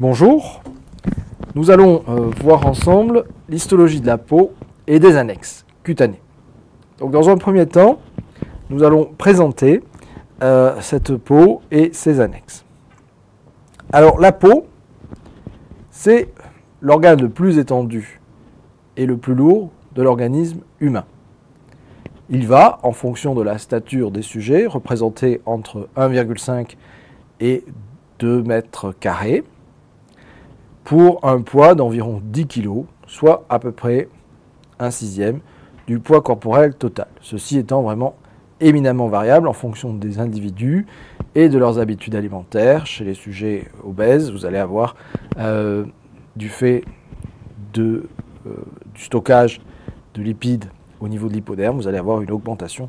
Bonjour, nous allons euh, voir ensemble l'histologie de la peau et des annexes cutanées. Donc dans un premier temps, nous allons présenter euh, cette peau et ses annexes. Alors la peau, c'est l'organe le plus étendu et le plus lourd de l'organisme humain. Il va, en fonction de la stature des sujets, représenter entre 1,5 et 2 mètres carrés, pour un poids d'environ 10 kg, soit à peu près un sixième du poids corporel total. Ceci étant vraiment éminemment variable en fonction des individus et de leurs habitudes alimentaires. Chez les sujets obèses, vous allez avoir euh, du fait euh, du stockage de lipides au niveau de l'hypoderme, vous allez avoir une augmentation,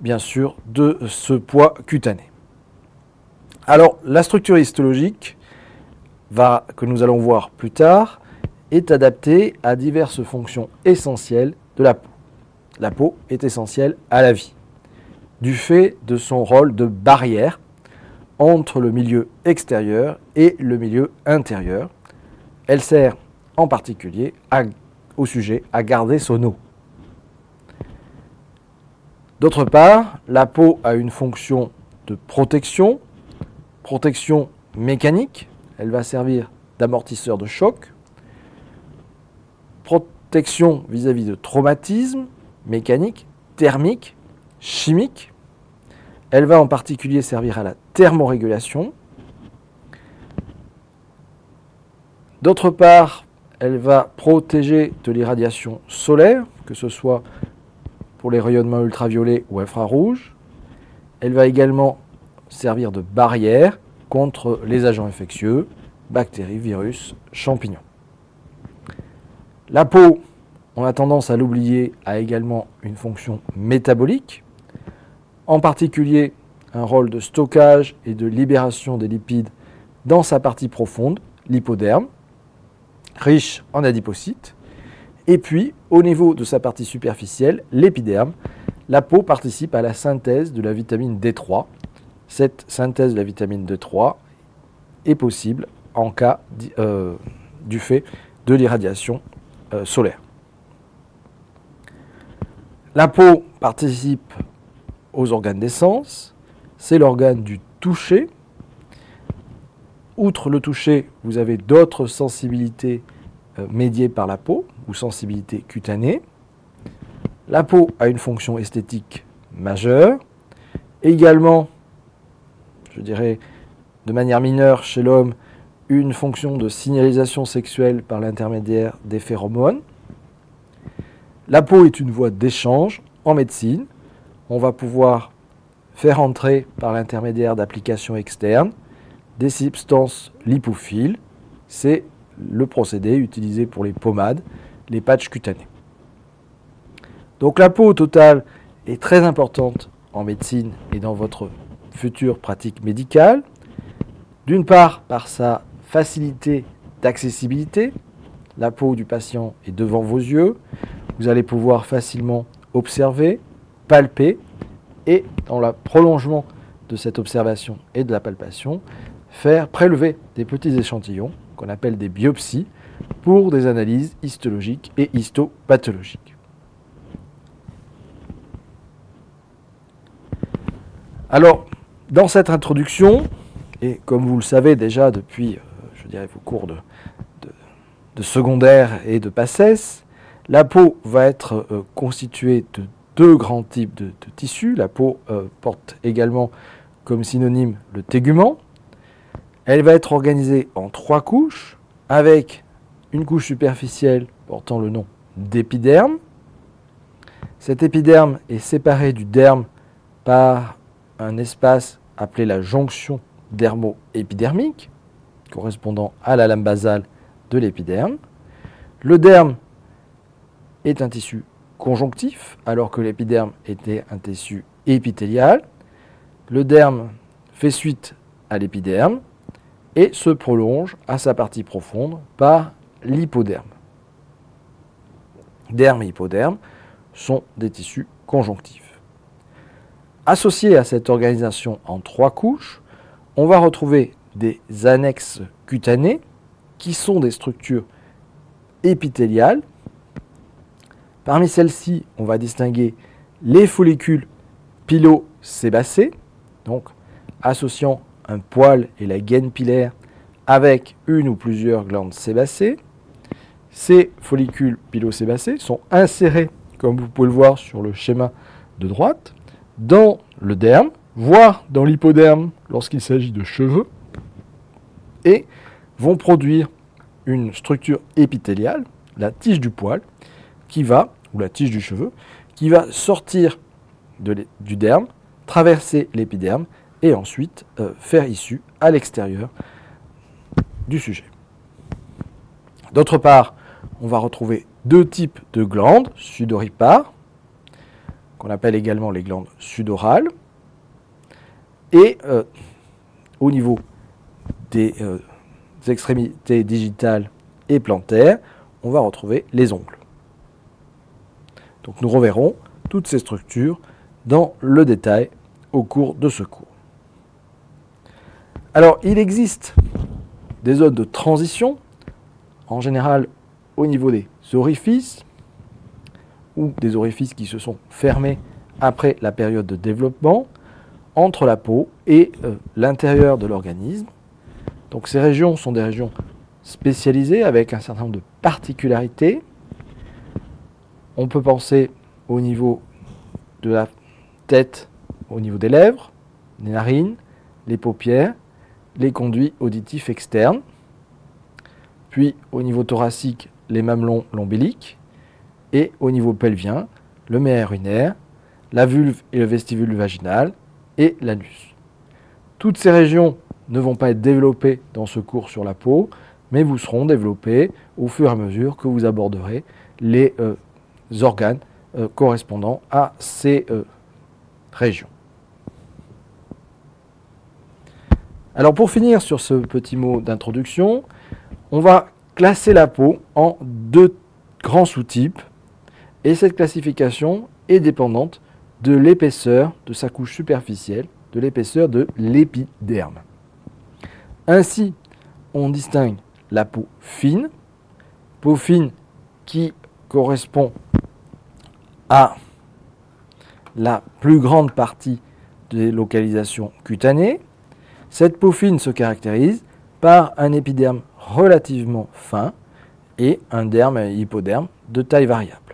bien sûr, de ce poids cutané. Alors, la structure histologique, va, que nous allons voir plus tard, est adaptée à diverses fonctions essentielles de la peau. La peau est essentielle à la vie, du fait de son rôle de barrière entre le milieu extérieur et le milieu intérieur. Elle sert en particulier au sujet à garder son eau. D'autre part, la peau a une fonction de protection, protection mécanique, elle va servir d'amortisseur de choc, protection vis-à-vis de traumatisme mécanique, thermique, chimique. Elle va en particulier servir à la thermorégulation. D'autre part, elle va protéger de l'irradiation solaire, que ce soit pour les rayonnements ultraviolets ou infrarouges. Elle va également servir de barrière contre les agents infectieux, bactéries, virus, champignons. La peau, on a tendance à l'oublier, a également une fonction métabolique, en particulier un rôle de stockage et de libération des lipides dans sa partie profonde, l'hypoderme, riche en adipocytes, et puis, au niveau de sa partie superficielle, l'épiderme, la peau participe à la synthèse de la vitamine D3. Cette synthèse de la vitamine D3 est possible en cas euh, du fait de l'irradiation euh, solaire. La peau participe aux organes d'essence, c'est l'organe du toucher. Outre le toucher, vous avez d'autres sensibilités euh, médiées par la peau ou sensibilité cutanée. La peau a une fonction esthétique majeure. Également, je dirais de manière mineure chez l'homme, une fonction de signalisation sexuelle par l'intermédiaire des phéromones. La peau est une voie d'échange en médecine. On va pouvoir faire entrer par l'intermédiaire d'applications externes des substances lipophiles. C'est le procédé utilisé pour les pommades les patchs cutanés. Donc la peau au total est très importante en médecine et dans votre future pratique médicale. D'une part par sa facilité d'accessibilité. La peau du patient est devant vos yeux. Vous allez pouvoir facilement observer, palper et dans le prolongement de cette observation et de la palpation, faire prélever des petits échantillons qu'on appelle des biopsies pour des analyses histologiques et histopathologiques. Alors, dans cette introduction, et comme vous le savez déjà depuis, euh, je dirais, vos cours de, secondaire et de PACES, la peau va être euh, constituée de deux grands types de, tissus. La peau euh, porte également comme synonyme le tégument. Elle va être organisée en trois couches, avec une couche superficielle portant le nom d'épiderme. Cet épiderme est séparé du derme par un espace appelé la jonction dermo-épidermique, correspondant à la lame basale de l'épiderme. Le derme est un tissu conjonctif, alors que l'épiderme était un tissu épithélial. Le derme fait suite à l'épiderme et se prolonge à sa partie profonde par l'hypoderme. Derme et hypoderme sont des tissus conjonctifs. Associés à cette organisation en trois couches, on va retrouver des annexes cutanées qui sont des structures épithéliales. Parmi celles-ci, on va distinguer les follicules pilosébacés, donc associant un poil et la gaine pilaire avec une ou plusieurs glandes sébacées. Ces follicules pilosébacés sont insérés, comme vous pouvez le voir sur le schéma de droite, dans le derme, voire dans l'hypoderme lorsqu'il s'agit de cheveux, et vont produire une structure épithéliale, la tige du poil, qui va, ou la tige du cheveu, qui va sortir du derme, traverser l'épiderme et ensuite euh, faire issue à l'extérieur du sujet. D'autre part, on va retrouver deux types de glandes sudoripares, qu'on appelle également les glandes sudorales. Et euh, au niveau des, euh, des extrémités digitales et plantaires, on va retrouver les ongles. Donc nous reverrons toutes ces structures dans le détail au cours de ce cours. Alors il existe des zones de transition, en général au niveau des orifices, ou des orifices qui se sont fermés après la période de développement, entre la peau et euh, l'intérieur de l'organisme. Donc ces régions sont des régions spécialisées avec un certain nombre de particularités. On peut penser au niveau de la tête, au niveau des lèvres, des narines, les paupières, les conduits auditifs externes, puis au niveau thoracique, les mamelons lombiliques, et au niveau pelvien, le méa urinaire, la vulve et le vestibule vaginal, et l'anus. Toutes ces régions ne vont pas être développées dans ce cours sur la peau, mais vous seront développées au fur et à mesure que vous aborderez les euh, organes euh, correspondant à ces euh, régions. Alors pour finir sur ce petit mot d'introduction, on va classer la peau en deux grands sous-types et cette classification est dépendante de l'épaisseur de sa couche superficielle, de l'épaisseur de l'épiderme. Ainsi, on distingue la peau fine, peau fine qui correspond à la plus grande partie des localisations cutanées, cette peau fine se caractérise par un épiderme relativement fin et un derme et hypoderme de taille variable.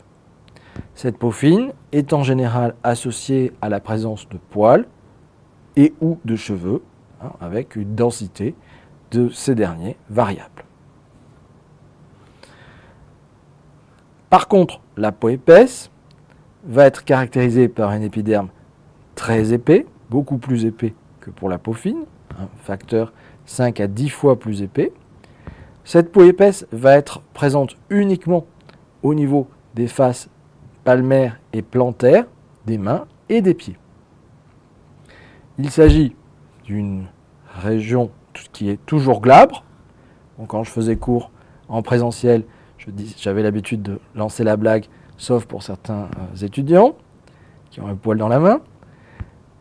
Cette peau fine est en général associée à la présence de poils et ou de cheveux, hein, avec une densité de ces derniers variable. Par contre, la peau épaisse va être caractérisée par un épiderme très épais, beaucoup plus épais que pour la peau fine, un facteur 5 à 10 fois plus épais. Cette peau épaisse va être présente uniquement au niveau des faces palmaires et plantaires des mains et des pieds. Il s'agit d'une région qui est toujours glabre. quand je faisais cours en présentiel, j'avais l'habitude de lancer la blague, sauf pour certains euh, étudiants qui ont un poil dans la main.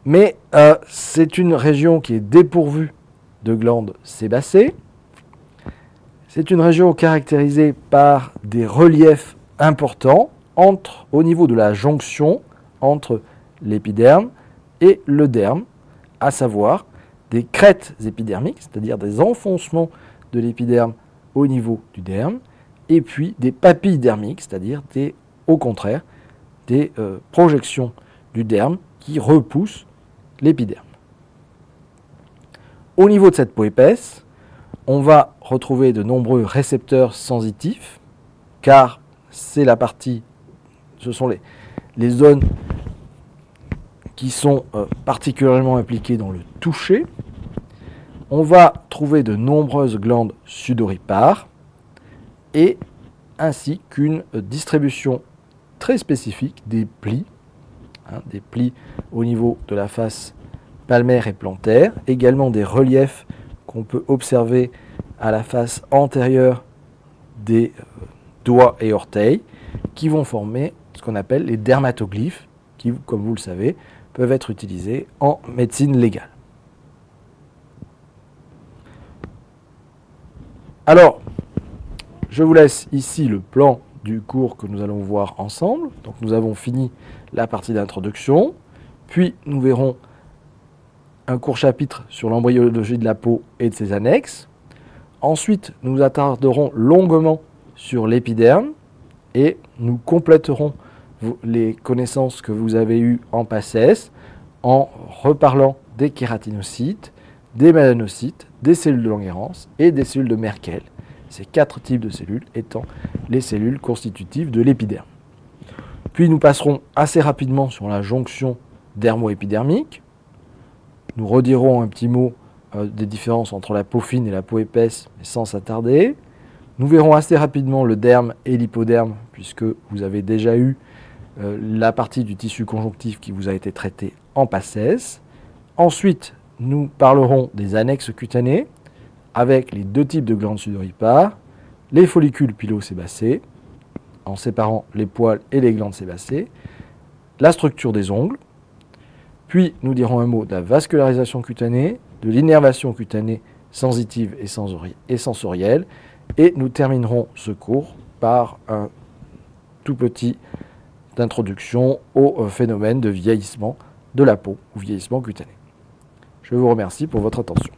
Mais euh, c'est une région qui est dépourvue de glandes sébacées. C'est une région caractérisée par des reliefs importants entre, au niveau de la jonction entre l'épiderme et le derme, à savoir des crêtes épidermiques, c'est-à-dire des enfoncements de l'épiderme au niveau du derme, et puis des papilles dermiques, c'est-à-dire au contraire des euh, projections du derme qui repoussent l'épiderme. Au niveau de cette peau épaisse, on va retrouver de nombreux récepteurs sensitifs, car c'est la partie, ce sont les, zones qui sont euh, particulièrement impliquées dans le toucher. On va trouver de nombreuses glandes sudoripares et ainsi qu'une distribution très spécifique des plis Hein, des plis au niveau de la face palmaire et plantaire, également des reliefs qu'on peut observer à la face antérieure des euh, doigts et orteils, qui vont former ce qu'on appelle les dermatoglyphes, qui, comme vous le savez, peuvent être utilisés en médecine légale. Alors, je vous laisse ici le plan du cours que nous allons voir ensemble. Donc nous avons fini la partie d'introduction, puis nous verrons un court chapitre sur l'embryologie de la peau et de ses annexes. Ensuite, nous attarderons longuement sur l'épiderme et nous compléterons les connaissances que vous avez eues en PACES en reparlant des kératinocytes, des mélanocytes, des cellules de Langerhans et des cellules de Merkel. Ces quatre types de cellules étant les cellules constitutives de l'épiderme. Puis nous passerons assez rapidement sur la jonction dermo-épidermique. Nous redirons un petit mot euh, des différences entre la peau fine et la peau épaisse, mais sans s'attarder. Nous verrons assez rapidement le derme et l'hypoderme, puisque vous avez déjà eu euh, la partie du tissu conjonctif qui vous a été traitée en passesse. Ensuite, nous parlerons des annexes cutanées, avec les deux types de glandes sudoripares, les follicules pilosébacés, en séparant les poils et les glandes sébacées, la structure des ongles, puis nous dirons un mot de la vascularisation cutanée, de l'innervation cutanée sensitive et, sensorielle. Et nous terminerons ce cours par un tout petit introduction au euh, phénomène de vieillissement de la peau ou vieillissement cutané. Je vous remercie pour votre attention.